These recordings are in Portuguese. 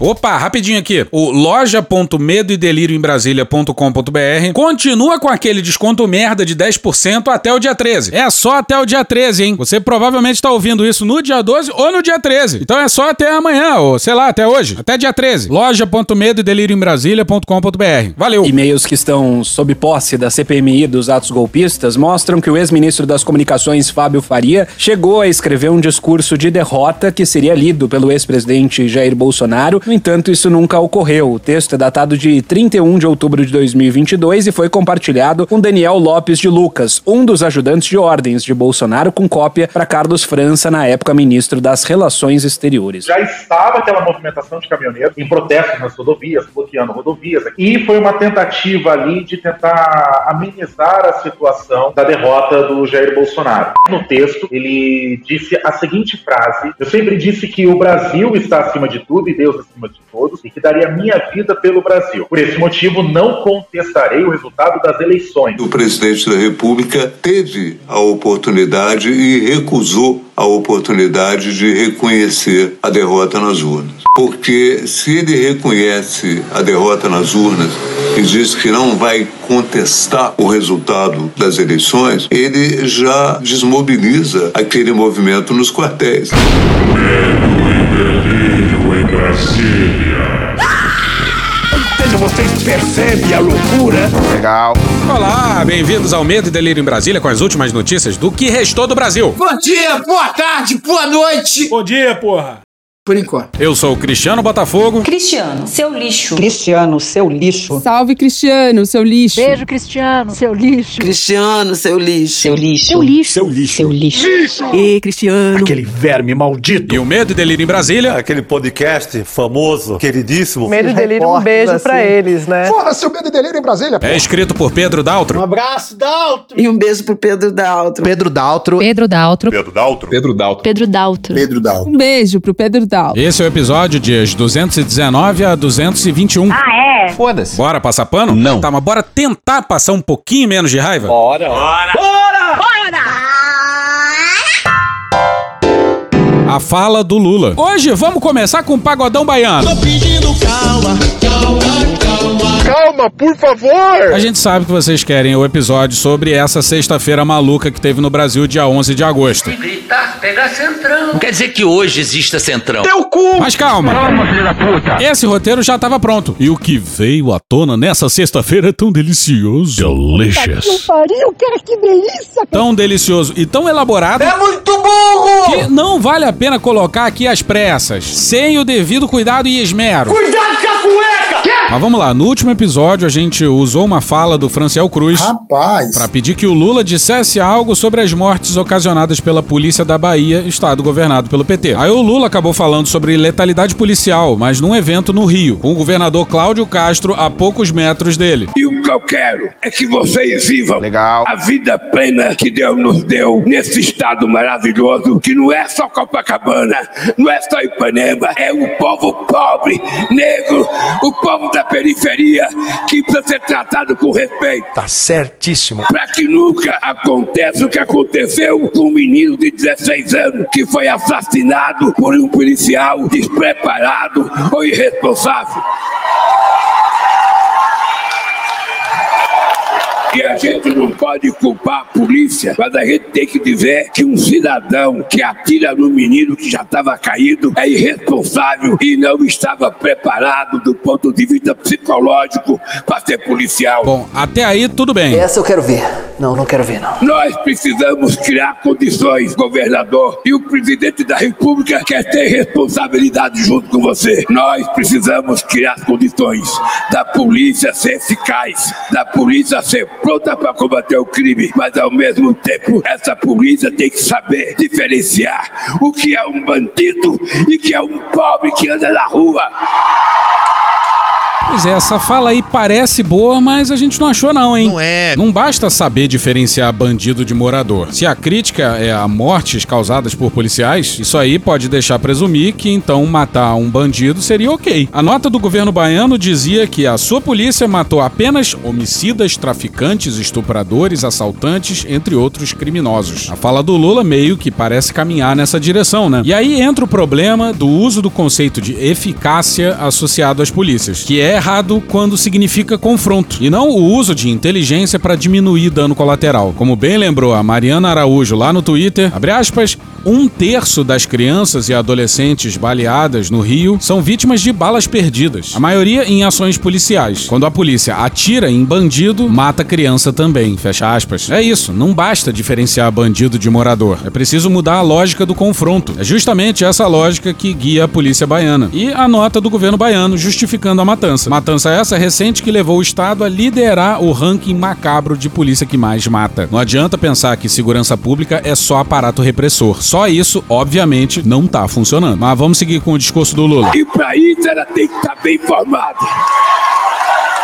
Opa, rapidinho aqui. O loja.medoedelirioembrasilha.com.br continua com aquele desconto merda de 10% até o dia 13. É só até o dia 13, hein? Você provavelmente está ouvindo isso no dia 12 ou no dia 13. Então é só até amanhã, ou sei lá, até hoje. Até dia 13. loja.medoedelirioembrasilha.com.br. Valeu. E-mails que estão sob posse da CPMI dos atos golpistas mostram que o ex-ministro das Comunicações, Fábio Faria, chegou a escrever um discurso de derrota que seria lido pelo ex-presidente Jair Bolsonaro no entanto, isso nunca ocorreu. O texto é datado de 31 de outubro de 2022 e foi compartilhado com Daniel Lopes de Lucas, um dos ajudantes de ordens de Bolsonaro, com cópia para Carlos França, na época ministro das Relações Exteriores. Já estava aquela movimentação de caminhoneiros em protestos nas rodovias, bloqueando rodovias, e foi uma tentativa ali de tentar amenizar a situação da derrota do Jair Bolsonaro. No texto, ele disse a seguinte frase: Eu sempre disse que o Brasil está acima de tudo e Deus acima acima de todos e que daria minha vida pelo Brasil. Por esse motivo, não contestarei o resultado das eleições. O presidente da República teve a oportunidade e recusou a oportunidade de reconhecer a derrota nas urnas. Porque se ele reconhece a derrota nas urnas e diz que não vai contestar o resultado das eleições, ele já desmobiliza aquele movimento nos quartéis. Brasília. Ou vocês percebem a loucura? Legal. Olá, bem-vindos ao Medo e Delírio em Brasília com as últimas notícias do que restou do Brasil. Bom dia, boa tarde, boa noite. Bom dia, porra. Por enquanto. Eu sou o Cristiano Botafogo. Cristiano, seu lixo. Cristiano, seu lixo. Salve, Cristiano, seu lixo. Beijo, Cristiano, seu lixo. Cristiano, seu lixo. Seu lixo. Seu lixo. Seu lixo. Seu lixo. lixo. E Cristiano. Aquele verme maldito. E o Medo e Delírio em Brasília. Aquele podcast famoso, queridíssimo. Medo e Delírio, um beijo assim. pra eles, né? Fora seu Medo e Delírio em Brasília. É escrito por Pedro Daltro. Um abraço, Daltro. E um beijo pro Pedro Daltro. Pedro Daltro. Pedro Daltro. Pedro Daltro. Pedro Daltro. Pedro Daltro. Pedro Daltro. Um beijo pro Pedro Daltro. Esse é o episódio dias 219 a 221. Ah, é? Foda-se. Bora passar pano? Não. Tá, mas bora tentar passar um pouquinho menos de raiva? Bora. Bora. Bora. Bora. A fala do Lula. Hoje vamos começar com o pagodão baiano. Tô pedindo calma, calma. Por favor! A gente sabe que vocês querem o episódio sobre essa sexta-feira maluca que teve no Brasil, dia 11 de agosto. Se gritar, pega centrão. Não quer dizer que hoje exista centrão. Teu cu! Mas calma. Calma, filho da puta. Esse roteiro já estava pronto. E o que veio à tona nessa sexta-feira é tão delicioso. Delicious. Pariu, cara, que delícia! Tão delicioso e tão elaborado. É muito burro! Que não vale a pena colocar aqui às pressas, sem o devido cuidado e esmero. Cuidado com a cueca! Mas vamos lá, no último episódio a gente usou uma fala do Franciel Cruz para pedir que o Lula dissesse algo sobre as mortes ocasionadas pela polícia da Bahia, estado governado pelo PT. Aí o Lula acabou falando sobre letalidade policial, mas num evento no Rio, com o governador Cláudio Castro a poucos metros dele. E o que eu quero é que vocês vivam Legal. a vida plena que Deus nos deu nesse estado maravilhoso, que não é só Copacabana, não é só Ipanema, é o povo pobre, negro, o povo da periferia que precisa ser tratado com respeito. Tá certíssimo. Para que nunca aconteça o que aconteceu com um menino de 16 anos que foi assassinado por um policial despreparado ou irresponsável. E a gente não pode culpar a polícia, mas a gente tem que dizer que um cidadão que atira no menino que já estava caído é irresponsável e não estava preparado do ponto de vista psicológico para ser policial. Bom, até aí tudo bem. Essa eu quero ver. Não, não quero ver, não. Nós precisamos criar condições, governador, e o presidente da República quer ter responsabilidade junto com você. Nós precisamos criar condições da polícia ser eficaz, da polícia ser pronta para combater o crime, mas ao mesmo tempo essa polícia tem que saber diferenciar o que é um bandido e que é um pobre que anda na rua. Pois é, essa fala aí parece boa, mas a gente não achou não, hein? Não é. Não basta saber diferenciar bandido de morador. Se a crítica é a mortes causadas por policiais, isso aí pode deixar presumir que então matar um bandido seria ok. A nota do governo baiano dizia que a sua polícia matou apenas homicidas, traficantes, estupradores, assaltantes, entre outros criminosos. A fala do Lula meio que parece caminhar nessa direção, né? E aí entra o problema do uso do conceito de eficácia associado às polícias, que é errado quando significa confronto, e não o uso de inteligência para diminuir dano colateral. Como bem lembrou a Mariana Araújo lá no Twitter, abre aspas, um terço das crianças e adolescentes baleadas no Rio são vítimas de balas perdidas, a maioria em ações policiais. Quando a polícia atira em bandido, mata criança também, fecha aspas. É isso, não basta diferenciar bandido de morador, é preciso mudar a lógica do confronto. É justamente essa lógica que guia a polícia baiana. E a nota do governo baiano justificando a matança. Matança essa recente que levou o Estado a liderar o ranking macabro de polícia que mais mata. Não adianta pensar que segurança pública é só aparato repressor. Só isso, obviamente, não tá funcionando. Mas vamos seguir com o discurso do Lula. E pra isso ela tem que estar bem informada.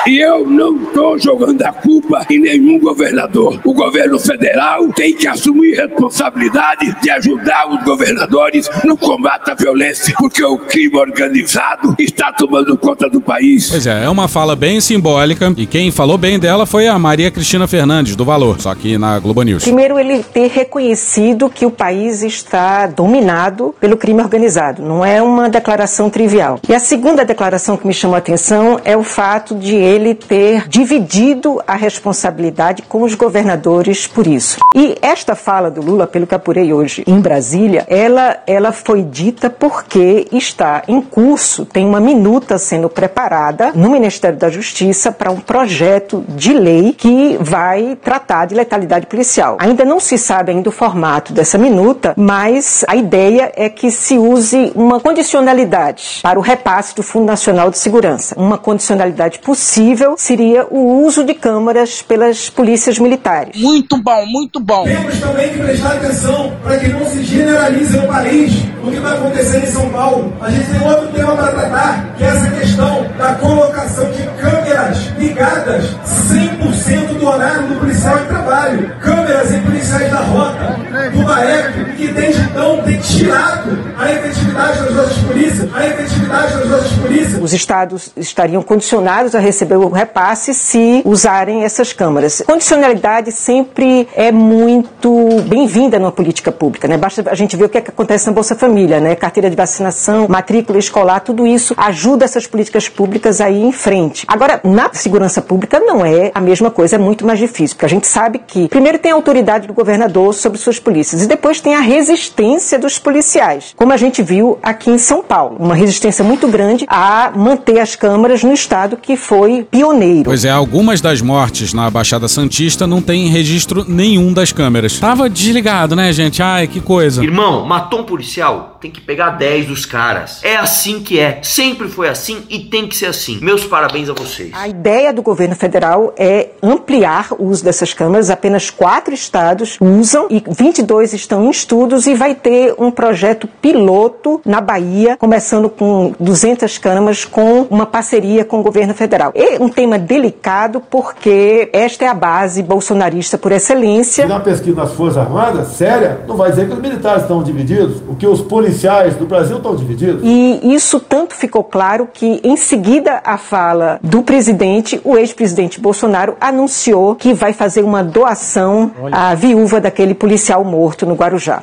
E eu não estou jogando a culpa em nenhum governador. O governo federal tem que assumir responsabilidade de ajudar os governadores no combate à violência, porque o crime organizado está tomando conta do país. Pois é, é uma fala bem simbólica e quem falou bem dela foi a Maria Cristina Fernandes, do Valor, só que na Globo News. Primeiro, ele ter reconhecido que o país está dominado pelo crime organizado. Não é uma declaração trivial. E a segunda declaração que me chamou a atenção é o fato de ele ter dividido a responsabilidade com os governadores por isso. E esta fala do Lula, pelo que apurei hoje em Brasília, ela, ela foi dita porque está em curso, tem uma minuta sendo preparada no Ministério da Justiça para um projeto de lei que vai tratar de letalidade policial. Ainda não se sabe ainda o formato dessa minuta, mas a ideia é que se use uma condicionalidade para o repasse do Fundo Nacional de Segurança, uma condicionalidade possível possível seria o uso de câmaras pelas polícias militares. Muito bom, muito bom. Temos também que prestar atenção para que não se generalize no país o que está acontecendo em São Paulo. A gente tem outro tema para tratar, que é essa questão da colocação de câmeras ligadas 100% do horário do policial em trabalho. Câmeras em policiais da rota, do BAEP, que desde então tem tirado a efetividade das nossas polícias, a efetividade das nossas polícias. Os estados estariam condicionados a receber o repasse se usarem essas câmaras. Condicionalidade sempre é muito bem-vinda numa política pública, né? Basta a gente ver o que, é que acontece na Bolsa Família, né? Carteira de vacinação, matrícula escolar, tudo isso ajuda essas políticas públicas a ir em frente. Agora, na segurança pública não é a mesma coisa, é muito mais difícil, porque a gente sabe que primeiro tem a autoridade do governador sobre suas polícias e depois tem a resistência dos policiais, como a gente viu aqui em São Paulo, uma resistência muito grande a manter as câmaras no estado que foi pioneiro. Pois é, algumas das mortes na Baixada Santista não tem registro nenhum das câmeras. Tava desligado, né, gente? Ai, que coisa. Irmão, matou um policial? Tem que pegar 10 dos caras. É assim que é. Sempre foi assim e tem que ser assim. Meus parabéns a vocês. A ideia do governo federal é ampliar o uso dessas câmeras. Apenas quatro estados usam e 22 estão em estudos e vai ter um projeto piloto na Bahia, começando com 200 câmeras com uma parceria com o governo federal. É um tema delicado porque esta é a base bolsonarista por excelência. Na pesquisa nas Forças Armadas, séria, não vai dizer que os militares estão divididos, o que os policiais do Brasil estão divididos. E isso tanto ficou claro que, em seguida à fala do presidente, o ex-presidente Bolsonaro anunciou que vai fazer uma doação à viúva daquele policial morto no Guarujá.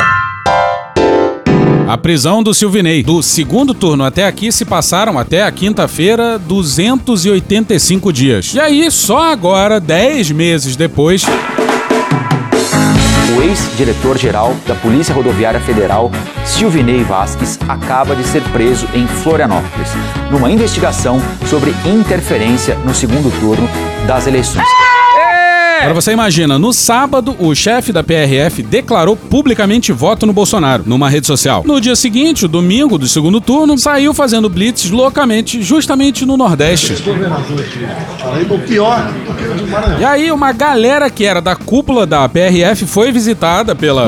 A prisão do Silvinei. Do segundo turno até aqui se passaram até a quinta-feira 285 dias. E aí, só agora, 10 meses depois. O ex-diretor-geral da Polícia Rodoviária Federal, Silvinei Vasques, acaba de ser preso em Florianópolis, numa investigação sobre interferência no segundo turno das eleições. Agora você imagina, no sábado, o chefe da PRF declarou publicamente voto no Bolsonaro, numa rede social. No dia seguinte, o domingo do segundo turno, saiu fazendo blitz loucamente, justamente no Nordeste. O pior do que o de Maranhão. E aí, uma galera que era da cúpula da PRF foi visitada pela.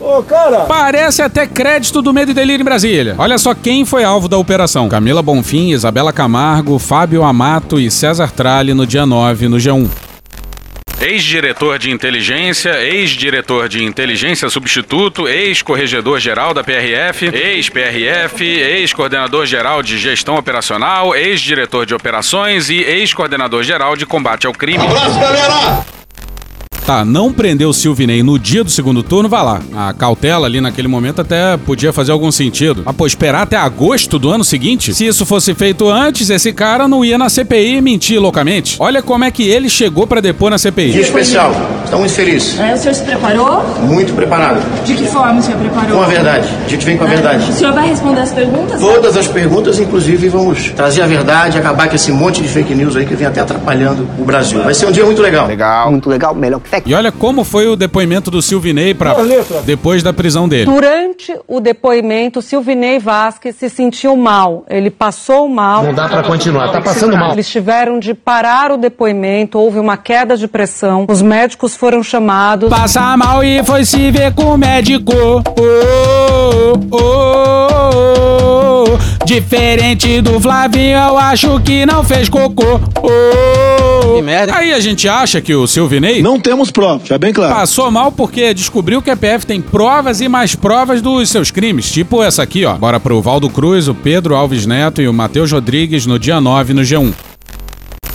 Ô, cara! Parece até crédito do Medo e Delírio em Brasília. Olha só quem foi alvo da operação: Camila Bonfim, Isabela Camargo, Fábio Amato e César Tralli no dia 9 no G1. Ex-diretor de inteligência, ex-diretor de inteligência substituto, ex-corregedor geral da PRF, ex-PRF, ex-coordenador geral de gestão operacional, ex-diretor de operações e ex-coordenador geral de combate ao crime. Abraço, galera! Tá, não prendeu o Silvinei no dia do segundo turno, vai lá. A cautela ali naquele momento até podia fazer algum sentido. Mas, pô, esperar até agosto do ano seguinte? Se isso fosse feito antes, esse cara não ia na CPI e mentir loucamente. Olha como é que ele chegou pra depor na CPI. Dia especial. Estamos felizes. É, o senhor se preparou? Muito preparado. De que forma o senhor preparou? Com a verdade. A gente vem com a verdade. O senhor vai responder as perguntas? Todas as perguntas, inclusive, vamos trazer a verdade, acabar com esse monte de fake news aí que vem até atrapalhando o Brasil. Vai ser um dia muito legal. Legal, muito legal, melhor que E olha como foi o depoimento do Silvinei pra... depois da prisão dele. Durante o depoimento, Silvinei Vasquez se sentiu mal. Ele passou mal. Não dá pra continuar, tá passando mal. Eles tiveram de parar o depoimento, houve uma queda de pressão. Os médicos foram chamados. Passa mal e foi se ver com o médico. Oh, oh, oh, oh. Diferente do Flavinho, eu acho que não fez cocô. Oh. Que merda. Aí a gente acha que o Silvinei Não temos prova, já bem claro. passou mal porque descobriu que a PF tem provas e mais provas dos seus crimes. Tipo essa aqui, ó. Bora pro Valdo Cruz, o Pedro Alves Neto e o Matheus Rodrigues no dia 9 no G1.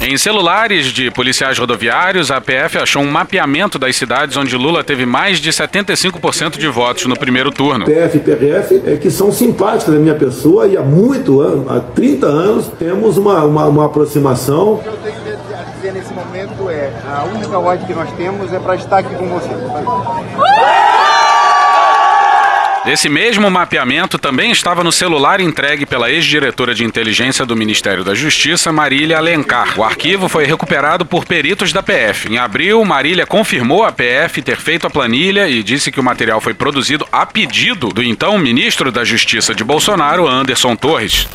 Em celulares de policiais rodoviários, a PF achou um mapeamento das cidades onde Lula teve mais de 75% de votos no primeiro turno. PF e PRF é, que são simpáticas da minha pessoa e há muito ano, há 30 anos, temos uma, uma, uma aproximação. O que eu tenho a dizer nesse momento é: a única ordem que nós temos é para estar aqui com você. Esse mesmo mapeamento também estava no celular entregue pela ex-diretora de inteligência do Ministério da Justiça, Marília Alencar. O arquivo foi recuperado por peritos da PF. Em abril, Marília confirmou a PF ter feito a planilha e disse que o material foi produzido a pedido do então ministro da Justiça de Bolsonaro, Anderson Torres.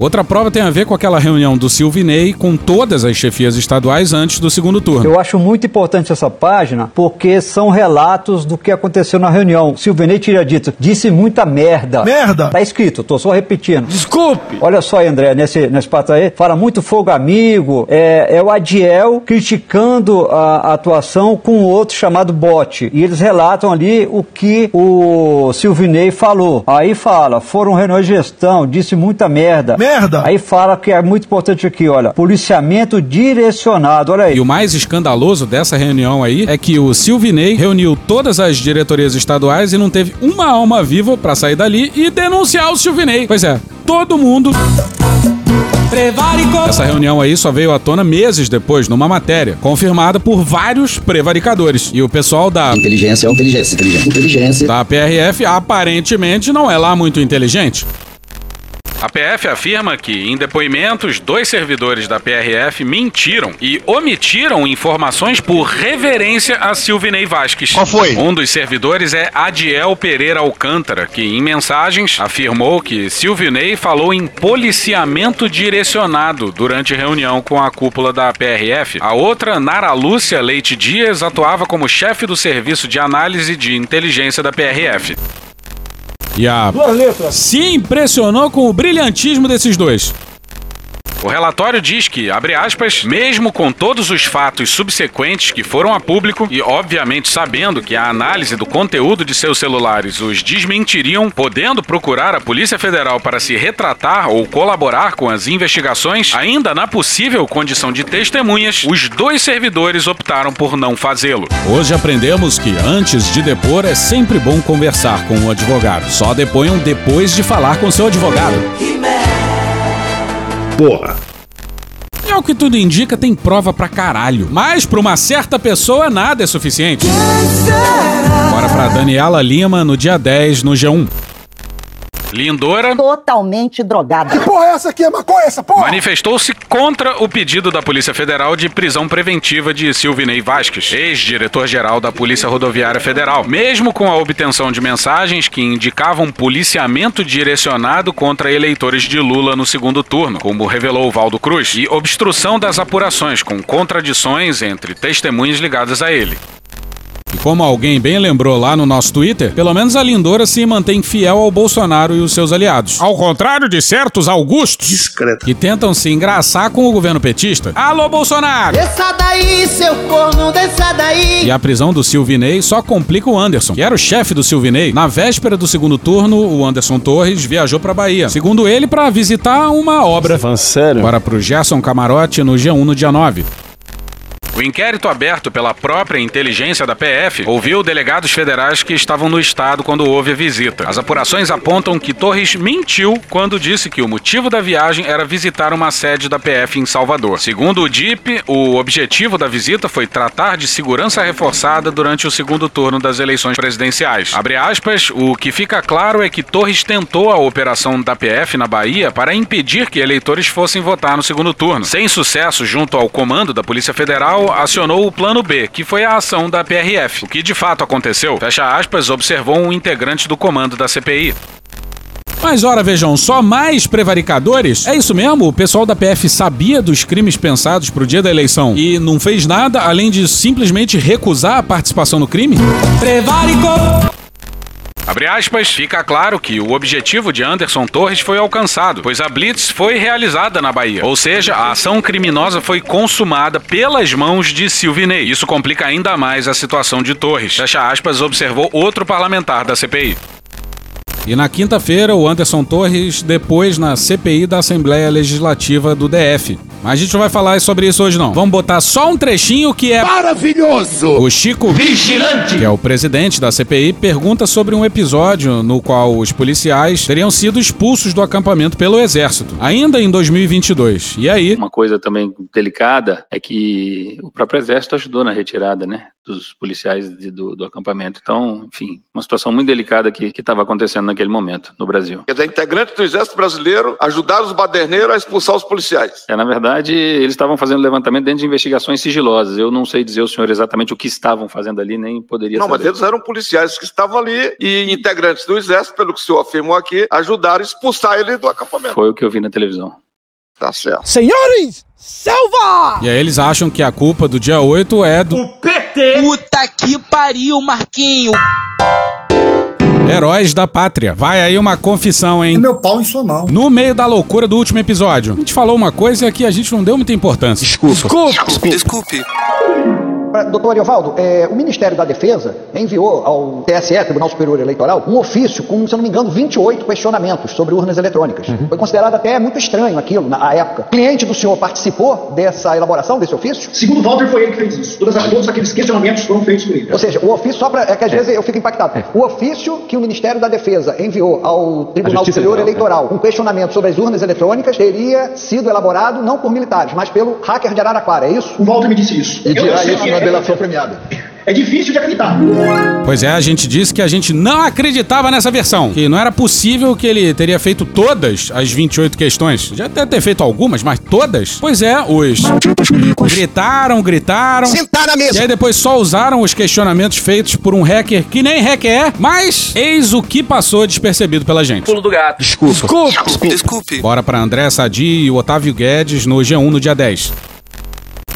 Outra prova tem a ver com aquela reunião do Silvinei com todas as chefias estaduais antes do segundo turno. Eu acho muito importante essa página porque são relatos do que aconteceu na reunião. Silvinei teria dito, disse muita merda. Merda! Tá escrito, tô só repetindo. Desculpe! Olha só, André, nesse, nesse pato aí, fala muito fogo amigo. É, é o Adiel criticando a, a atuação com outro chamado Bote. E eles relatam ali o que o Silvinei falou. Aí fala, foram reuniões de gestão, disse muita merda. Merda! Aí fala que é muito importante aqui, olha, policiamento direcionado, olha aí. E o mais escandaloso dessa reunião aí é que o Silvinei reuniu todas as diretorias estaduais e não teve uma alma viva pra sair dali e denunciar o Silvinei. Pois é, todo mundo. Essa reunião aí só veio à tona meses depois, numa matéria, confirmada por vários prevaricadores. E o pessoal da. Inteligência é inteligência, inteligência, inteligência. Da PRF aparentemente não é lá muito inteligente. A PF afirma que, em depoimentos, dois servidores da PRF mentiram e omitiram informações por reverência a Silvinei Vasques. Qual foi? Um dos servidores é Adiel Pereira Alcântara, que, em mensagens, afirmou que Silvinei falou em policiamento direcionado durante reunião com a cúpula da PRF. A outra, Nara Lúcia Leite Dias, atuava como chefe do serviço de análise de inteligência da PRF. E a Duas letras. se impressionou com o brilhantismo desses dois. O relatório diz que, abre aspas, mesmo com todos os fatos subsequentes que foram a público e, obviamente, sabendo que a análise do conteúdo de seus celulares os desmentiriam, podendo procurar a Polícia Federal para se retratar ou colaborar com as investigações, ainda na possível condição de testemunhas, os dois servidores optaram por não fazê-lo. Hoje aprendemos que, antes de depor, é sempre bom conversar com o advogado. Só deponham depois de falar com seu advogado. Porra. Ao que tudo indica, tem prova pra caralho. Mas pra uma certa pessoa, nada é suficiente. Bora pra Daniela Lima no dia 10 no G1. Lindora Totalmente drogada. Que porra é essa aqui? É maconha essa porra? manifestou-se contra o pedido da Polícia Federal de prisão preventiva de Silvinei Vasques, ex-diretor-geral da Polícia Rodoviária Federal, mesmo com a obtenção de mensagens que indicavam policiamento direcionado contra eleitores de Lula no segundo turno, como revelou Valdo Cruz, e obstrução das apurações, com contradições entre testemunhas ligadas a ele. E como alguém bem lembrou lá no nosso Twitter, pelo menos a Lindora se mantém fiel ao Bolsonaro e os seus aliados. Ao contrário de certos Augustos Discreto. que tentam se engraçar com o governo petista. Alô, Bolsonaro! Desça daí, seu corno, desça daí. E a prisão do Silvinei só complica o Anderson, que era o chefe do Silvinei. Na véspera do segundo turno, o Anderson Torres viajou pra Bahia. Segundo ele, pra visitar uma obra. Falando sério? Agora pro Gerson Camarote no G1 no dia 9. O inquérito aberto pela própria inteligência da PF ouviu delegados federais que estavam no estado quando houve a visita. As apurações apontam que Torres mentiu quando disse que o motivo da viagem era visitar uma sede da PF em Salvador. Segundo o DIP, o objetivo da visita foi tratar de segurança reforçada durante o segundo turno das eleições presidenciais. Abre aspas, o que fica claro é que Torres tentou a operação da PF na Bahia para impedir que eleitores fossem votar no segundo turno. Sem sucesso junto ao comando da Polícia Federal, acionou o Plano B, que foi a ação da PRF. O que de fato aconteceu, fecha aspas, observou um integrante do comando da CPI. Mas ora, vejam, só mais prevaricadores? É isso mesmo? O pessoal da PF sabia dos crimes pensados pro dia da eleição e não fez nada além de simplesmente recusar a participação no crime? Prevaricou! Abre aspas, fica claro que o objetivo de Anderson Torres foi alcançado, pois a Blitz foi realizada na Bahia. Ou seja, a ação criminosa foi consumada pelas mãos de Silvinei. Isso complica ainda mais a situação de Torres. Fecha aspas, observou outro parlamentar da CPI. E na quinta-feira, o Anderson Torres depois na CPI da Assembleia Legislativa do DF. Mas a gente não vai falar sobre isso hoje não. Vamos botar só um trechinho que é Maravilhoso! o Chico, que é o presidente da CPI, pergunta sobre um episódio no qual os policiais teriam sido expulsos do acampamento pelo Exército, ainda em 2022. E aí? Uma coisa também delicada é que o próprio Exército ajudou na retirada, né? Dos policiais de- do, do acampamento. Então, enfim, uma situação muito delicada que estava acontecendo naquele momento no Brasil. Quer dizer, integrantes do Exército Brasileiro ajudaram os baderneiros a expulsar os policiais. É, na verdade, eles estavam fazendo levantamento dentro de investigações sigilosas. Eu não sei dizer ao senhor exatamente o que estavam fazendo ali, nem poderia Não, mas saber. eles eram policiais que estavam ali e integrantes do Exército, pelo que o senhor afirmou aqui, ajudaram a expulsar ele do acampamento. Foi o que eu vi na televisão. Tá certo. Senhores, selva! E aí eles acham que a culpa do dia 8 é do PT! Puta que pariu, Marquinho! Heróis da Pátria. Vai aí uma confissão, hein? Meu pau em sua mão. No meio da loucura do último episódio, a gente falou uma coisa que a gente não deu muita importância. Desculpa. Desculpa. Desculpe. Doutor Ariovaldo, é, o Ministério da Defesa enviou ao TSE, Tribunal Superior Eleitoral, um ofício com, se não me engano, 28 questionamentos sobre urnas eletrônicas. Foi considerado até muito estranho aquilo na época. O cliente do senhor participou dessa elaboração desse ofício? Segundo o Walter, foi ele que fez isso. Todas as- todos aqueles questionamentos foram feitos por ele. Ou seja, o ofício, só para. É que às vezes eu fico impactado. O ofício que o Ministério da Defesa enviou ao Tribunal Superior Eleitoral, Eleitoral, um questionamento sobre as urnas eletrônicas, teria sido elaborado não por militares, mas pelo hacker de Araraquara, é isso? O Walter me disse isso. E dirá isso na é- delação premiada. É difícil de acreditar. Pois é, a gente disse que a gente não acreditava nessa versão. Que não era possível que ele teria feito todas as 28 questões. Já deve ter feito algumas, mas todas? Pois é, os. Gritaram, gritaram. Sentar na mesa. E aí depois só usaram os questionamentos feitos por um hacker que nem hacker é, mas eis o que passou despercebido pela gente. Pulo do gato. Desculpa. Desculpe. Bora pra André Sadi e o Otávio Guedes no G1 no dia 10.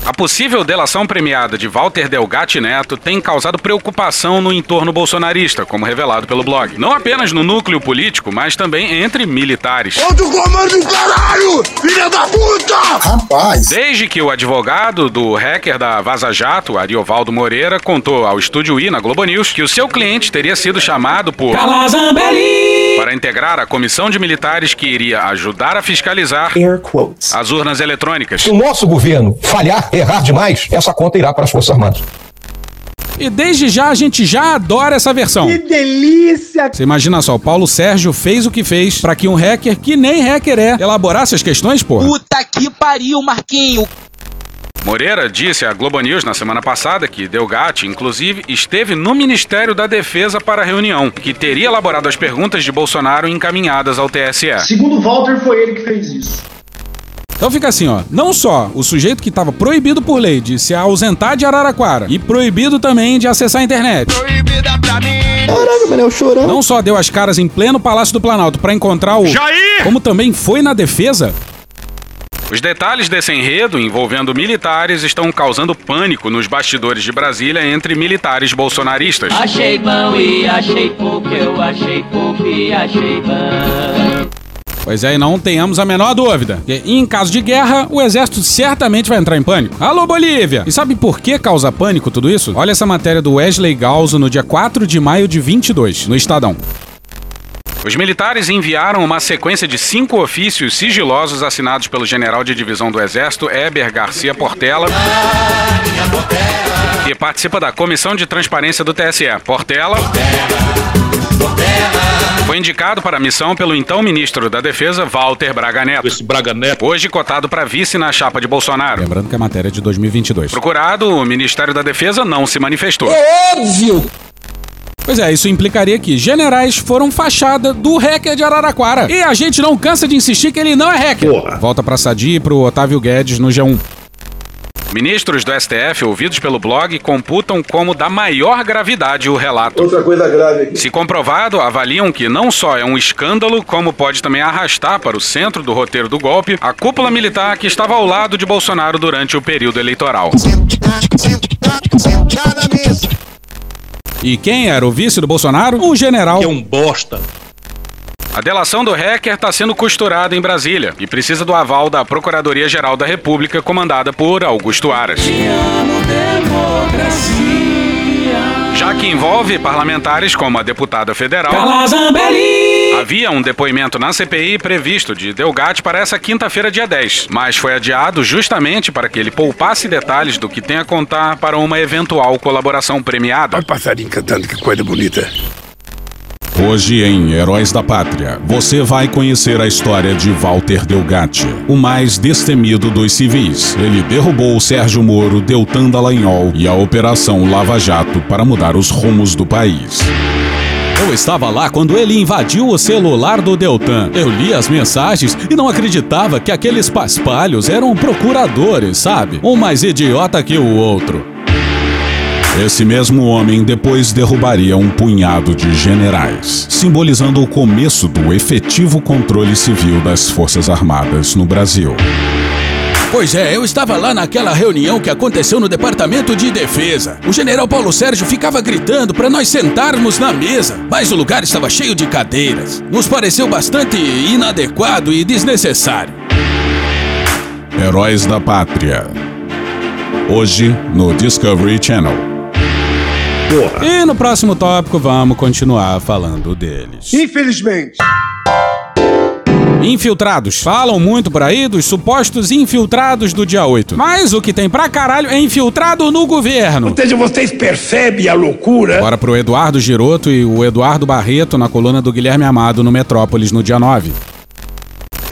A possível delação premiada de Walter Delgatti Neto tem causado preocupação no entorno bolsonarista, como revelado pelo blog. Não apenas no núcleo político, mas também entre militares. Outro comando do caralho! Filha da puta! Rapaz. Desde que o advogado do hacker da Vaza Jato, Ariovaldo Moreira, contou ao Estúdio I na Globo News que o seu cliente teria sido chamado por para integrar a comissão de militares que iria ajudar a fiscalizar as urnas eletrônicas. Se o nosso governo falhar, errar demais, essa conta irá para as Forças Armadas. E desde já a gente já adora essa versão. Que delícia! Você imagina só, o Paulo Sérgio fez o que fez pra que um hacker que nem hacker é elaborasse as questões, pô. Puta que pariu, Marquinho! Moreira disse à Globo News na semana passada que Delgatti, inclusive, esteve no Ministério da Defesa para a reunião, que teria elaborado as perguntas de Bolsonaro encaminhadas ao TSE. Segundo Walter, foi ele que fez isso. Então fica assim, ó. Não só o sujeito que estava proibido por lei de se ausentar de Araraquara e proibido também de acessar a internet. Caraca, mano, é o chorão. Não só deu as caras em pleno Palácio do Planalto para encontrar o Jair! como também foi na defesa. Os detalhes desse enredo envolvendo militares estão causando pânico nos bastidores de Brasília entre militares bolsonaristas. Achei bom e achei pouco, eu achei pouco e achei bom. Pois é, e não tenhamos a menor dúvida. Que em caso de guerra, o exército certamente vai entrar em pânico. Alô, Bolívia! E sabe por que causa pânico tudo isso? Olha essa matéria do Wesley Galzo no dia 4 de maio de 22, no Estadão. Os militares enviaram uma sequência de cinco ofícios sigilosos assinados pelo general de divisão do Exército, Eber Garcia Portela, que participa da Comissão de Transparência do TSE. Portela foi indicado para a missão pelo então ministro da Defesa, Walter Braga Neto. Esse Braga Neto. Hoje cotado para vice na chapa de Bolsonaro. Lembrando que a matéria é de 2022. Procurado, o Ministério da Defesa não se manifestou. É óbvio. Pois é, isso implicaria que generais foram fachada do hacker de Araraquara. E a gente não cansa de insistir que ele não é hacker. Porra. Volta pra Sadi e pro Otávio Guedes no G1. Ministros do STF, ouvidos pelo blog, computam como da maior gravidade o relato. Outra coisa grave aqui. Se comprovado, avaliam que não só é um escândalo, como pode também arrastar para o centro do roteiro do golpe a cúpula militar que estava ao lado de Bolsonaro durante o período eleitoral. E quem era o vice do Bolsonaro? Um general. Que é um bosta. A delação do hacker está sendo costurada em Brasília e precisa do aval da Procuradoria-Geral da República, comandada por Augusto Aras. Já que envolve parlamentares como a deputada federal. Havia um depoimento na CPI previsto de Delgatti para essa quinta-feira, dia 10, mas foi adiado justamente para que ele poupasse detalhes do que tem a contar para uma eventual colaboração premiada. Olha o passarinho cantando, que coisa bonita. Hoje em Heróis da Pátria, você vai conhecer a história de Walter Delgatti, o mais destemido dos civis. Ele derrubou o Sérgio Moro, Deltan Dallagnol e a Operação Lava Jato para mudar os rumos do país. Eu estava lá quando ele invadiu o celular do Deltan. Eu li as mensagens e não acreditava que aqueles paspalhos eram procuradores, sabe? Um mais idiota que o outro. Esse mesmo homem depois derrubaria um punhado de generais, simbolizando o começo do efetivo controle civil das Forças Armadas no Brasil. Pois é, eu estava lá naquela reunião que aconteceu no Departamento de Defesa. O general Paulo Sérgio ficava gritando para nós sentarmos na mesa, mas o lugar estava cheio de cadeiras. Nos pareceu bastante inadequado e desnecessário. Heróis da Pátria. Hoje no Discovery Channel. E no próximo tópico vamos continuar falando deles. Infelizmente. Infiltrados. Falam muito por aí dos supostos infiltrados do dia 8. Mas o que tem pra caralho é infiltrado no governo. Ou seja, vocês percebem a loucura? Bora pro Eduardo Giroto e o Eduardo Barreto na coluna do Guilherme Amado no Metrópolis no dia 9.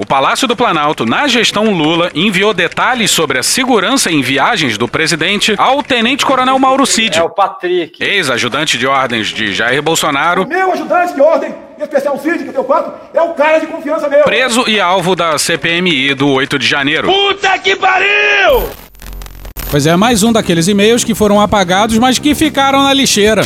O Palácio do Planalto, na gestão Lula, enviou detalhes sobre a segurança em viagens do presidente ao tenente-coronel Mauro Cid. É o Patrick. Ex-ajudante de ordens de Jair Bolsonaro. Meu ajudante de ordem, em especial Cid, que tem o 4, é o cara de confiança meu. Preso e alvo da CPMI do 8 de janeiro. Puta que pariu! Pois é, mais um daqueles e-mails que foram apagados, mas que ficaram na lixeira.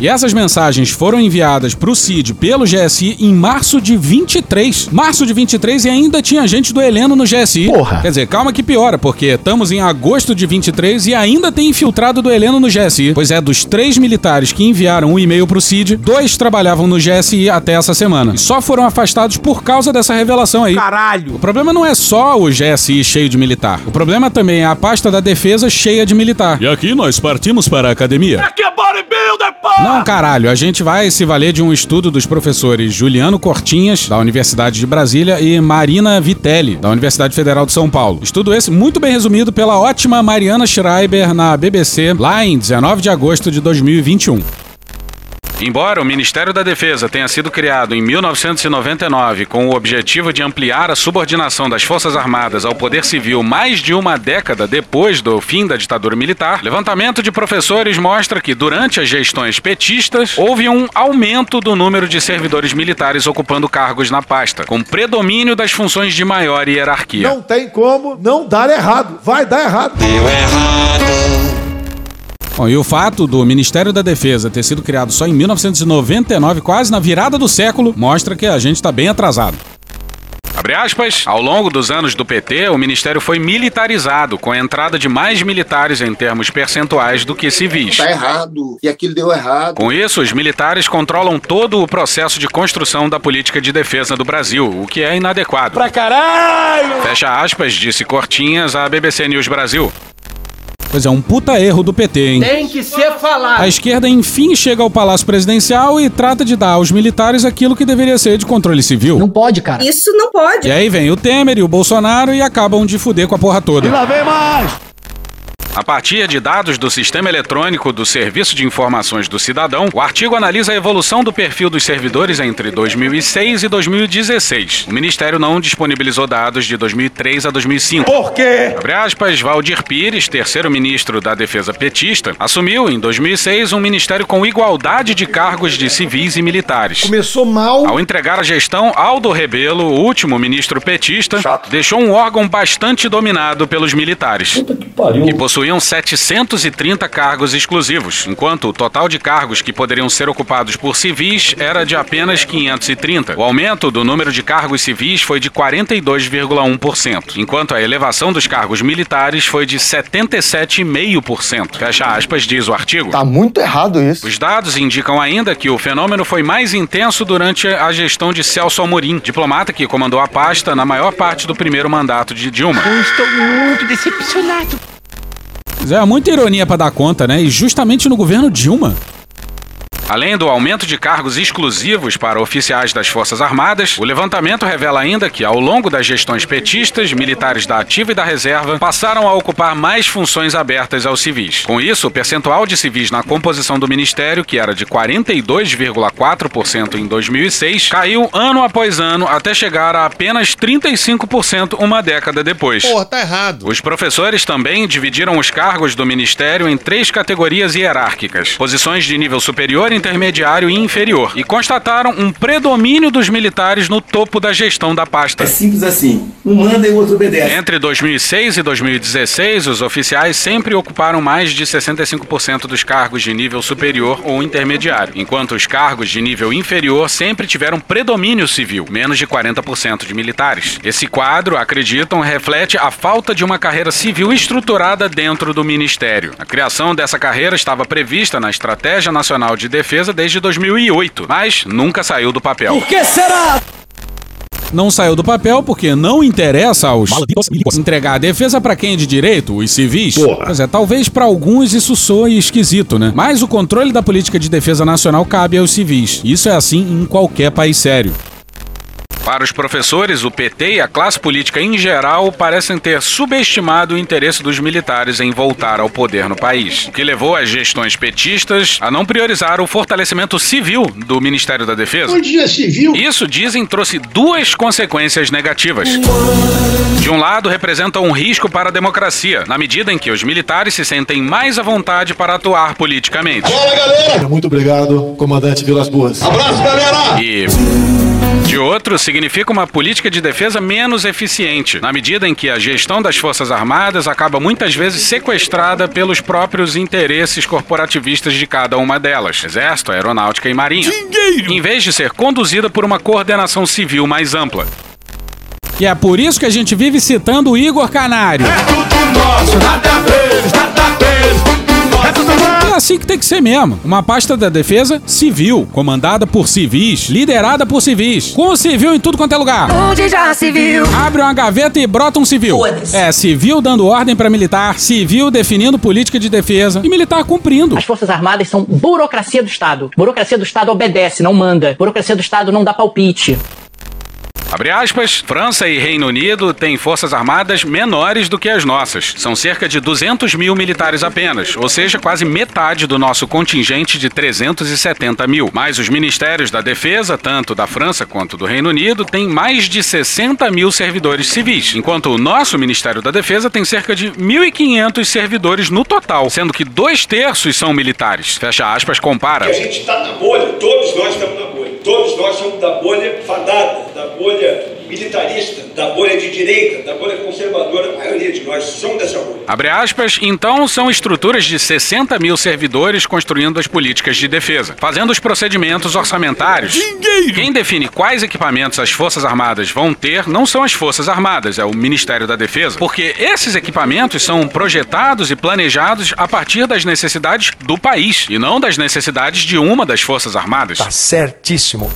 E essas mensagens foram enviadas pro CID pelo GSI em março de 23. Março de 23 e ainda tinha gente do Heleno no GSI. Porra. Quer dizer, calma que piora, porque estamos em agosto de 23 e ainda tem infiltrado do Heleno no GSI. Pois é, dos três militares que enviaram o e-mail pro CID, dois trabalhavam no GSI até essa semana. E só foram afastados por causa dessa revelação aí. Caralho! O problema não é só o GSI cheio de militar. O problema também é a pasta da defesa cheia de militar. E aqui nós partimos para a academia. Aqui Não, caralho, a gente vai se valer de um estudo dos professores Juliano Cortinhas, da Universidade de Brasília, e Marina Vitelli, da Universidade Federal de São Paulo. Estudo esse muito bem resumido pela ótima Mariana Schreiber na BBC, lá em 19 de agosto de 2021. Embora o Ministério da Defesa tenha sido criado em 1999 com o objetivo de ampliar a subordinação das Forças Armadas ao poder civil mais de uma década depois do fim da ditadura militar, levantamento de professores mostra que durante as gestões petistas houve um aumento do número de servidores militares ocupando cargos na pasta, com predomínio das funções de maior hierarquia. Não tem como não dar errado. Vai dar errado. Deu errado. Bom, e o fato do Ministério da Defesa ter sido criado só em 1999, quase na virada do século, mostra que a gente está bem atrasado. Abre aspas, ao longo dos anos do PT, o ministério foi militarizado, com a entrada de mais militares em termos percentuais do que civis. Tá errado. E aquilo deu errado. Com isso, os militares controlam todo o processo de construção da política de defesa do Brasil, o que é inadequado. Pra caralho! Fecha aspas, disse Cortinhas à BBC News Brasil. Pois é, um puta erro do PT, hein? Tem que ser falado. A esquerda enfim chega ao Palácio Presidencial e trata de dar aos militares aquilo que deveria ser de controle civil. Não pode, cara. Isso não pode. E aí vem o Temer e o Bolsonaro e acabam de fuder com a porra toda. E lá vem mais! A partir de dados do Sistema Eletrônico do Serviço de Informações do Cidadão, o artigo analisa a evolução do perfil dos servidores entre 2006 e 2016. O Ministério não disponibilizou dados de 2003 a 2005. Por quê? Abre aspas, Valdir Pires, terceiro ministro da Defesa petista, assumiu em 2006 um ministério com igualdade de cargos de civis e militares. Começou mal. Ao entregar a gestão, Aldo Rebelo, o último ministro petista, Chato. deixou um órgão bastante dominado pelos militares. Pariu. Que possuíam 730 cargos exclusivos, enquanto o total de cargos que poderiam ser ocupados por civis era de apenas 530. O aumento do número de cargos civis foi de 42,1%, enquanto a elevação dos cargos militares foi de 77,5%. Fecha aspas, diz o artigo. Tá muito errado isso. Os dados indicam ainda que o fenômeno foi mais intenso durante a gestão de Celso Amorim, diplomata que comandou a pasta na maior parte do primeiro mandato de Dilma. Eu estou muito decepcionado. É muita ironia para dar conta, né? E justamente no governo Dilma. Além do aumento de cargos exclusivos para oficiais das Forças Armadas, o levantamento revela ainda que, ao longo das gestões petistas, militares da ativa e da reserva passaram a ocupar mais funções abertas aos civis. Com isso, o percentual de civis na composição do ministério, que era de 42,4% em 2006, caiu ano após ano até chegar a apenas 35% uma década depois. Porra, tá errado. Os professores também dividiram os cargos do ministério em três categorias hierárquicas: posições de nível superior, intermediário e inferior, e constataram um predomínio dos militares no topo da gestão da pasta. É simples assim. Um manda e o outro obedece. Entre 2006 e 2016, os oficiais sempre ocuparam mais de 65% dos cargos de nível superior ou intermediário, enquanto os cargos de nível inferior sempre tiveram predomínio civil, menos de 40% de militares. Esse quadro, acreditam, reflete a falta de uma carreira civil estruturada dentro do ministério. A criação dessa carreira estava prevista na Estratégia Nacional de Defesa desde 2008, mas nunca saiu do papel. Por que será? Não saiu do papel porque não interessa aos entregar a defesa para quem é de direito, os civis. Porra. Pois é, talvez para alguns isso soe esquisito, né? Mas o controle da política de defesa nacional cabe aos civis. Isso é assim em qualquer país sério. Para os professores, o PT e a classe política em geral parecem ter subestimado o interesse dos militares em voltar ao poder no país, o que levou as gestões petistas a não priorizar o fortalecimento civil do Ministério da Defesa. Isso, dizem, trouxe duas consequências negativas. De um lado, representa um risco para a democracia, na medida em que os militares se sentem mais à vontade para atuar politicamente. Bora, galera! Muito obrigado, comandante Vilas Boas. Abraço, galera! E. De outro, significa uma política de defesa menos eficiente, na medida em que a gestão das Forças Armadas acaba muitas vezes sequestrada pelos próprios interesses corporativistas de cada uma delas, Exército, Aeronáutica e Marinha, em vez de ser conduzida por uma coordenação civil mais ampla. E é por isso que a gente vive citando o Igor Canário. É tudo nosso, nada deles, nada. É assim que tem que ser mesmo. Uma pasta da defesa civil, comandada por civis, liderada por civis, com civil em tudo quanto é lugar. Onde já se viu? Abre uma gaveta e brota um civil. É, civil dando ordem pra militar, civil definindo política de defesa e militar cumprindo. As Forças Armadas são burocracia do Estado. Burocracia do Estado obedece, não manda. Burocracia do Estado não dá palpite. Abre aspas, França e Reino Unido têm forças armadas menores do que as nossas. São cerca de 200 mil militares apenas, ou seja, quase metade do nosso contingente de 370 mil. Mas os ministérios da defesa, tanto da França quanto do Reino Unido, têm mais de 60 mil servidores civis, enquanto o nosso Ministério da Defesa tem cerca de 1.500 servidores no total, sendo que dois terços são militares. Fecha aspas, compara. A gente está na bolha, todos nós estamos na bolha. Todos nós somos da bolha fadada, da bolha militarista, da bolha de direita, da bolha conservadora. A maioria de nós somos dessa bolha. Abre aspas, então são estruturas de 60 mil servidores construindo as políticas de defesa, fazendo os procedimentos orçamentários. Quem define quais equipamentos as Forças Armadas vão ter não são as Forças Armadas, é o Ministério da Defesa, porque esses equipamentos são projetados e planejados a partir das necessidades do país e não das necessidades de uma das Forças Armadas. Tá certíssimo.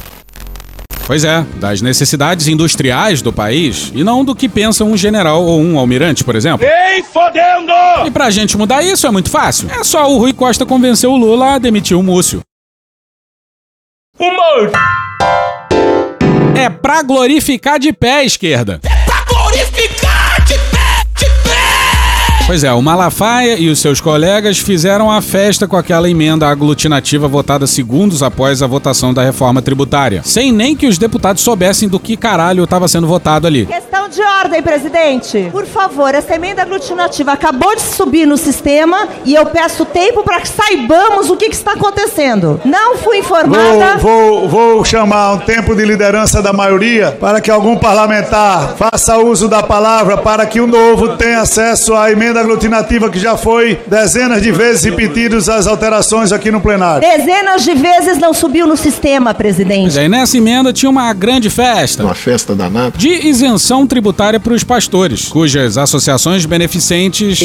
Pois é, das necessidades industriais do país e não do que pensa um general ou um almirante, por exemplo. Ei, fodendo! E pra gente mudar isso é muito fácil. É só o Rui Costa convencer o Lula a demitir o Múcio. Humor! É pra glorificar de pé, esquerda. Pois é, o Malafaia e os seus colegas fizeram a festa com aquela emenda aglutinativa votada segundos após a votação da reforma tributária, sem nem que os deputados soubessem do que caralho estava sendo votado ali. Questão de ordem, presidente. Por favor, essa emenda aglutinativa acabou de subir no sistema e eu peço tempo para que saibamos o que, que está acontecendo. Não fui informada. Vou, vou, vou chamar um tempo de liderança da maioria para que algum parlamentar faça uso da palavra para que o novo tenha acesso à emenda aglutinativa que já foi dezenas de vezes repetidas as alterações aqui no plenário. Dezenas de vezes não subiu no sistema, presidente. Pois é, e nessa emenda tinha uma grande festa. Uma festa danada. De isenção tributária para os pastores, cujas associações beneficentes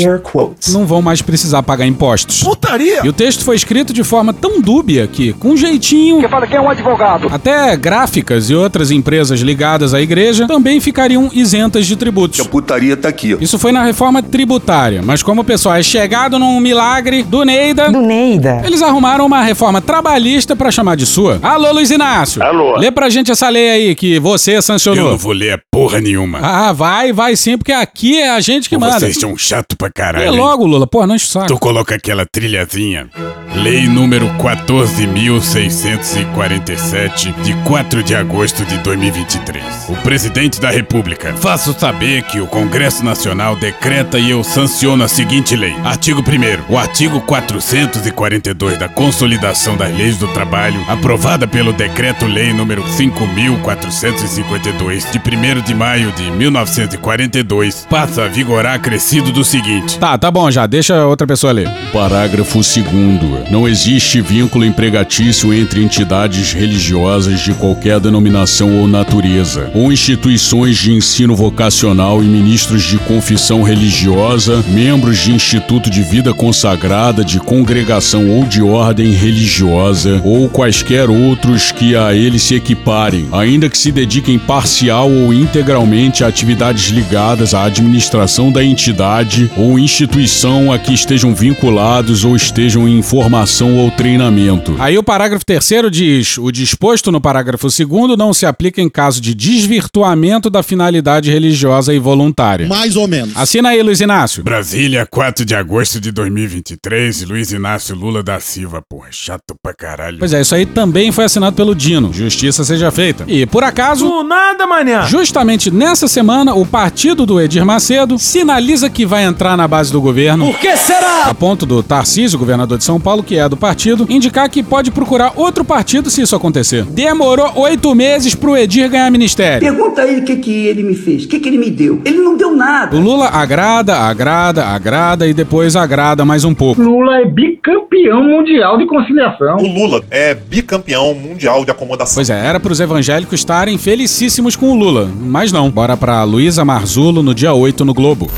não vão mais precisar pagar impostos. Putaria! E o texto foi escrito de forma tão dúbia que, com jeitinho. Que fala que é um advogado. Até gráficas e outras empresas ligadas à igreja também ficariam isentas de tributos. A putaria tá aqui. Isso foi na reforma tributária, mas como o pessoal é chegado num milagre do Neida, Do Neida. eles arrumaram uma reforma trabalhista pra chamar de sua. Alô, Luiz Inácio. Alô. Lê pra gente essa lei aí que você sancionou. Eu não vou ler porra nenhuma. Ah, vai, vai sim, porque aqui é a gente que Pô, manda. Vocês são chato pra caralho. É logo, Lula. Pô, não enche o saco. Tu coloca aquela trilhazinha. Lei número 14.647, de 4 de agosto de 2023. O presidente da República. Faço saber que o Congresso Nacional decreta e eu sanciono a seguinte lei. Artigo 1. O artigo 442 da Consolidação das Leis do Trabalho, aprovada pelo Decreto-Lei número 5.452, de 1 de maio de 1942, passa a vigorar acrescido do seguinte. Tá, tá bom já. Deixa outra pessoa ler. Parágrafo 2 Não existe vínculo empregatício entre entidades religiosas de qualquer denominação ou natureza, ou instituições de ensino vocacional e ministros de confissão religiosa, membros de instituto de vida consagrada, de congregação ou de ordem religiosa, ou quaisquer outros que a ele se equiparem, ainda que se dediquem parcial ou integralmente a atividades ligadas à administração da entidade ou instituição a que estejam vinculados ou estejam em formação ou treinamento. Aí o parágrafo terceiro diz: o disposto no parágrafo segundo não se aplica em caso de desvirtuamento da finalidade religiosa e voluntária. Mais ou menos. Assina aí, Luiz Inácio. Brasília, 4 de agosto de 2023, Luiz Inácio Lula da Silva. Porra, chato pra caralho. Pois é, isso aí também foi assinado pelo Dino. Justiça seja feita. E por acaso. Do nada, manhã. Justamente nessa semana, o partido do Edir Macedo sinaliza que vai entrar na base do governo. Por que será? A ponto do Tarcísio, governador de São Paulo, que é do partido, indicar que pode procurar outro partido se isso acontecer. Demorou oito meses pro Edir ganhar ministério. Pergunta a ele o que, que ele me fez, o que, que ele me deu. Ele não deu nada. O Lula agrada, agrada, agrada e depois agrada mais um pouco. Lula é bicampeão mundial de conciliação. O Lula é bicampeão mundial de acomodação. Pois é, era pros evangélicos estarem felicíssimos com o Lula, mas não. Bora pra Luísa Marzulo no dia 8 no Globo.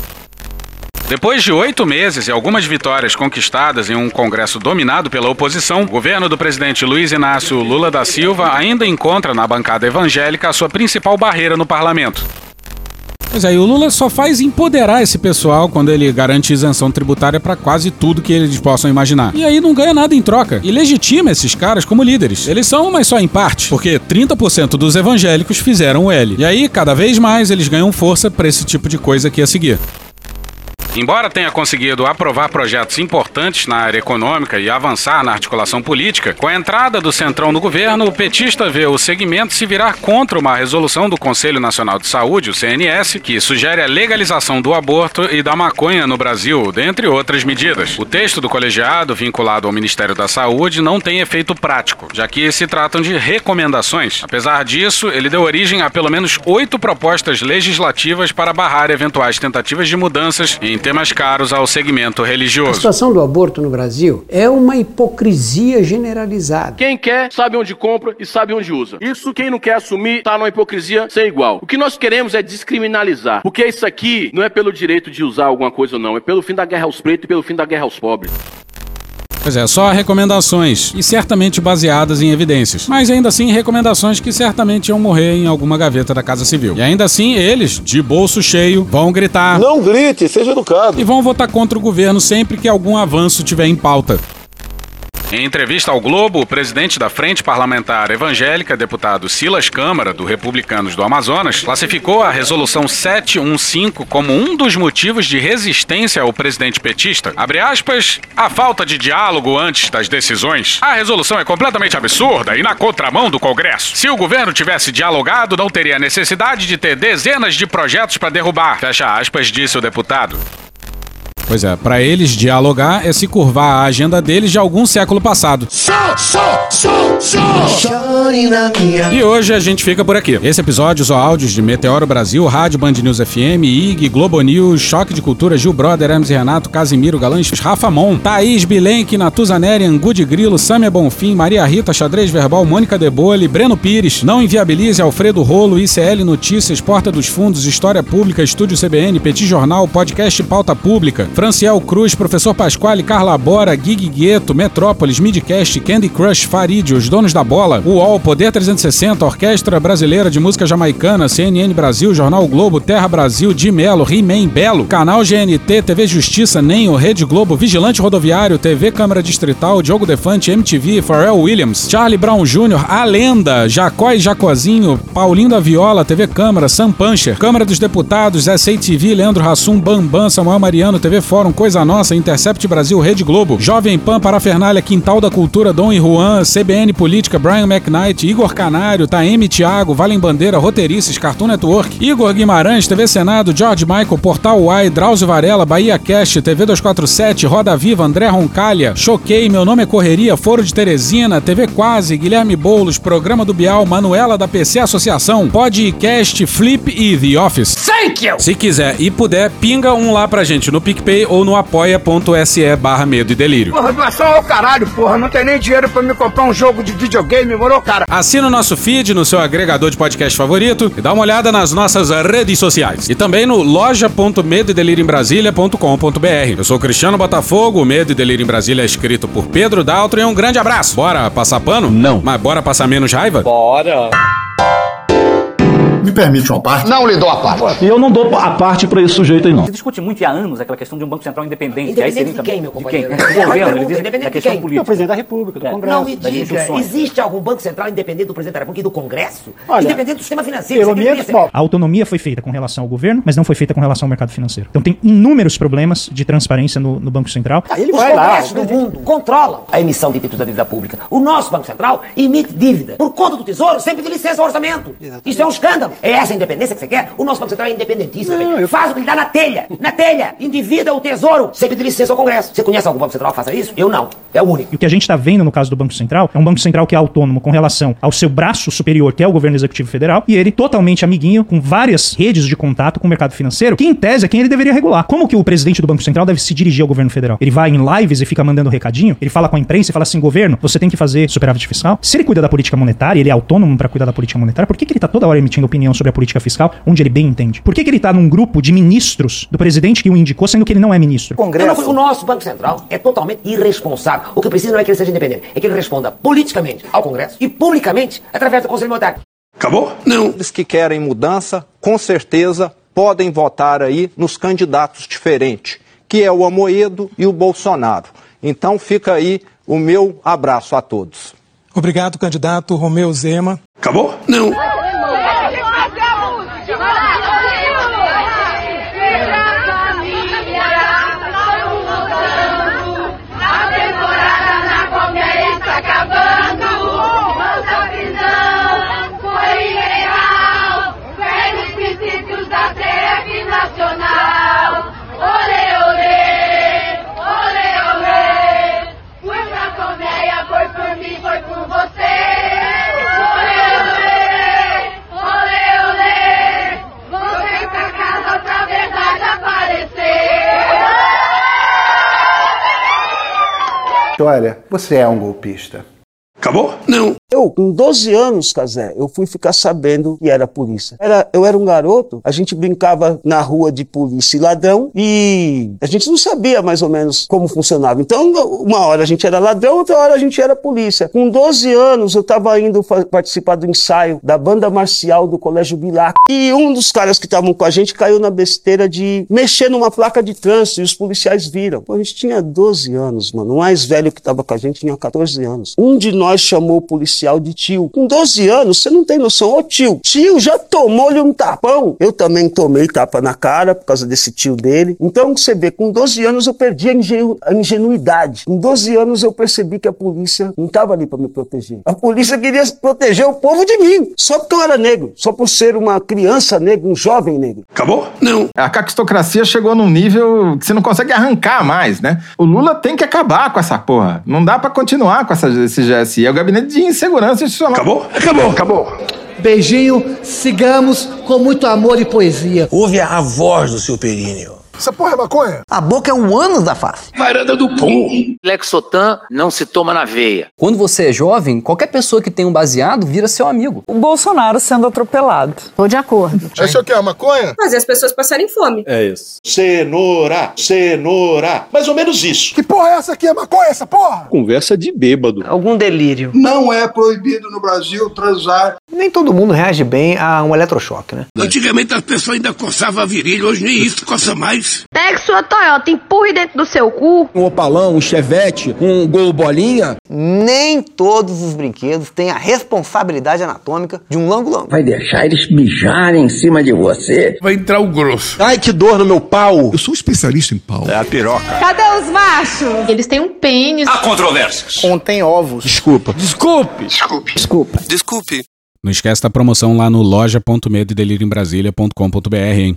Depois de oito meses e algumas vitórias conquistadas em um Congresso dominado pela oposição, o governo do presidente Luiz Inácio Lula da Silva ainda encontra na bancada evangélica a sua principal barreira no parlamento. Pois é, e o Lula só faz empoderar esse pessoal quando ele garante isenção tributária para quase tudo que eles possam imaginar. E aí não ganha nada em troca. E legitima esses caras como líderes. Eles são, mas só em parte, porque 30% dos evangélicos fizeram o L. E aí, cada vez mais, eles ganham força para esse tipo de coisa aqui a seguir. Embora tenha conseguido aprovar projetos importantes na área econômica e avançar na articulação política, com a entrada do Centrão no governo, o petista vê o segmento se virar contra uma resolução do Conselho Nacional de Saúde, o CNS, que sugere a legalização do aborto e da maconha no Brasil, dentre outras medidas. O texto do colegiado, vinculado ao Ministério da Saúde, não tem efeito prático, já que se tratam de recomendações. Apesar disso, ele deu origem a pelo menos oito propostas legislativas para barrar eventuais tentativas de mudanças em temas caros ao segmento A religioso. situação do aborto no Brasil é uma hipocrisia generalizada. Quem quer sabe onde compra e sabe onde usa. Isso quem não quer assumir tá numa hipocrisia sem igual. O que nós queremos é descriminalizar. Porque isso aqui não é pelo direito de usar alguma coisa ou não, é pelo fim da guerra aos pretos e pelo fim da guerra aos pobres. Pois é, só recomendações e certamente baseadas em evidências. Mas ainda assim, recomendações que certamente iam morrer em alguma gaveta da Casa Civil. E ainda assim, eles, de bolso cheio, vão gritar. Não grite, seja educado. E vão votar contra o governo sempre que algum avanço tiver em pauta. Em entrevista ao Globo, o presidente da Frente Parlamentar Evangélica, deputado Silas Câmara, do Republicanos do Amazonas, classificou a Resolução 715 como um dos motivos de resistência ao presidente petista. Abre aspas, a falta de diálogo antes das decisões. A resolução é completamente absurda e na contramão do Congresso. Se o governo tivesse dialogado, não teria necessidade de ter dezenas de projetos para derrubar. Fecha aspas, disse o deputado. Pois é, para eles dialogar é se curvar à agenda deles de algum século passado. E hoje a gente fica por aqui. Esse episódio usou áudios de Meteoro Brasil, Rádio Band News FM, IG, Globo News, Choque de Cultura, Gil Brother, Hermes Renato, Casimiro, Galães, Rafa Mon, Thaís Bilenque, Natuzaneri, Angu de Grilo, Sâmia Bonfim, Maria Rita, Xadrez Verbal, Mônica Debole, Breno Pires, Não Inviabilize, Alfredo Rolo, ICL Notícias, Porta dos Fundos, História Pública, Estúdio CBN, Petit Jornal, Podcast Pauta Pública, Franciel Cruz, Professor Pasquale, Carla Bora, Gig Gueto, Metrópolis, Midcast, Candy Crush, Farid, Os Donos da Bola, UOL, Poder 360, Orquestra Brasileira de Música Jamaicana, CNN Brasil, Jornal Globo, Terra Brasil, Di Melo, He-Man, Belo, Canal GNT, TV Justiça, Nenho, Rede Globo, Vigilante Rodoviário, TV Câmara Distrital, Diogo Defante, MTV, Pharrell Williams, Charlie Brown Jr., A Lenda, Jacó e Jacozinho, Paulinho da Viola, TV Câmara, Sam Puncher, Câmara dos Deputados, SATV, Leandro Rassum, Bambam, Samuel Mariano, TV Fórum, Coisa Nossa, Intercept Brasil, Rede Globo, Jovem Pan, Parafernália, Quintal da Cultura, Dom e Juan, CBN Política, Brian McKnight, Igor Canário, Taeme Thiago, Valem Bandeira, Roteirices, Cartoon Network, Igor Guimarães, TV Senado, George Michael, Portal Uai, Drauzio Varela, Bahia Cast, TV 247, Roda Viva, André Roncalha, Choquei, Meu Nome é Correria, Foro de Teresina, TV Quase, Guilherme Boulos, Programa do Bial, Manuela da PC Associação, Podcast, Flip e The Office. Thank you! Se quiser e puder, pinga um lá pra gente no PicPay ou no apoia.se barra medo e delírio. Porra, doação ao caralho, porra. Não tem nem dinheiro pra me comprar um jogo de videogame, moro, cara? Assina o nosso feed no seu agregador de podcast favorito e dá uma olhada nas nossas redes sociais. E também no loja.medoedelirioembrasilha.com.br. Eu sou Cristiano Botafogo, o Medo e Delírio em Brasília é escrito por Pedro Daltro e um grande abraço. Bora passar pano? Não. Mas bora passar menos raiva? Bora. Me permite uma parte? Não lhe dou a parte. E eu não dou a parte pra esse sujeito aí, não. Se discute muito há anos aquela questão de um Banco Central independente. Independente aí de seria quem, meu De quem? companheiro? Do governo, ele diz Independente da de questão quem? política. Do presidente da República, do É. Congresso. Não me diga, existe algum Banco Central independente do presidente da República e do Congresso? Olha, independente do sistema financeiro. pelo deveria menos, bom, A autonomia foi feita com relação ao governo, mas não foi feita com relação ao mercado financeiro. Então tem inúmeros problemas de transparência no, no Banco Central. Os congressos do mundo controlam a emissão de títulos da dívida pública. O nosso Banco Central emite dívida por conta do Tesouro sem pedir licença ao orçamento. Isso é um escândalo. É essa a independência que você quer? O nosso Banco Central é independentíssimo. velho. Faz o que lhe dá na telha. Na telha. Endivida o Tesouro sem pedir licença ao Congresso. Você conhece algum Banco Central que faça isso? Eu não. É o único. E o que a gente está vendo no caso do Banco Central é um Banco Central que é autônomo com relação ao seu braço superior, que é o governo executivo federal, e ele totalmente amiguinho, com várias redes de contato com o mercado financeiro, que em tese é quem ele deveria regular. Como que o presidente do Banco Central deve se dirigir ao governo federal? Ele vai em lives e fica mandando recadinho? Ele fala com a imprensa e fala assim: governo, você tem que fazer superávit fiscal? Se ele cuida da política monetária, ele é autônomo para cuidar da política monetária, por que, que ele tá toda hora emitindo opinião sobre a política fiscal, onde ele bem entende? Por que, que ele tá num grupo de ministros do presidente que o indicou, sendo que ele não é ministro? O nosso Banco Central é totalmente irresponsável. O que precisa não é que ele seja independente, é que ele responda politicamente ao Congresso e publicamente através do Conselho Monetário. Acabou? Não. Eles que querem mudança, com certeza podem votar aí nos candidatos diferentes, que é o Amoedo e o Bolsonaro. Então fica aí o meu abraço a todos. Obrigado, candidato Romeu Zema. Acabou? Não. Olha, você é um golpista. Acabou? Não. Eu, com 12 anos, Casé, eu fui ficar sabendo que era polícia. Era, eu era um garoto, a gente brincava na rua de polícia e ladrão e a gente não sabia mais ou menos como funcionava. Então, uma hora a gente era ladrão, outra hora a gente era polícia. Com 12 anos, eu estava indo participar do ensaio da banda marcial do Colégio Bilac e um dos caras que estavam com a gente caiu na besteira de mexer numa placa de trânsito e os policiais viram. Pô, a gente tinha 12 anos, mano. O mais velho que estava com a gente tinha 14 anos. Um de nós chamou o policial de tio. Com 12 anos, você não tem noção. Ô tio, tio já tomou-lhe um tapão. Eu também tomei tapa na cara por causa desse tio dele. Então você vê, com 12 anos eu perdi a, ingenu a ingenuidade. Com 12 anos eu percebi que a polícia não estava ali para me proteger. A polícia queria proteger o povo de mim, só porque eu era negro, só por ser uma criança negra, um jovem negro. Acabou? Não. A caquistocracia chegou num nível que você não consegue arrancar mais, né? O Lula tem que acabar com essa porra. Não dá para continuar com essa, esse GSI. É o gabinete de insegurança institucional. Acabou? Acabou. Acabou. Beijinho, sigamos com muito amor e poesia. Ouve a voz do seu períneo. Essa porra é maconha? A boca é um ânus da face. Varanda do pum. Lexotan não se toma na veia. Quando você é jovem, qualquer pessoa que tem um baseado vira seu amigo. O Bolsonaro sendo atropelado. Tô de acordo. Essa aqui é a maconha? Fazer as pessoas passarem fome. É isso. Cenoura, cenoura. Mais ou menos isso. Que porra é essa aqui? É maconha essa porra? Conversa de bêbado. Algum delírio. Não é proibido no Brasil transar. Nem todo mundo reage bem a um eletrochoque, né? Antigamente as pessoas ainda coçavam a virilha, hoje nem isso coça mais. Pegue sua Toyota, empurre dentro do seu cu. Um opalão, um chevette, um gol bolinha. Nem todos os brinquedos têm a responsabilidade anatômica de um lango-lango. Vai deixar eles mijarem em cima de você. Vai entrar o grosso. Ai, que dor no meu pau. Eu sou um especialista em pau. É a piroca. Cadê os machos? Eles têm um pênis. Há controvérsias. Contém ovos. Desculpa. Desculpe. Desculpe. Desculpa. Desculpe. Não esquece da promoção lá no loja.medoedelirioembrasilha.com.br, hein?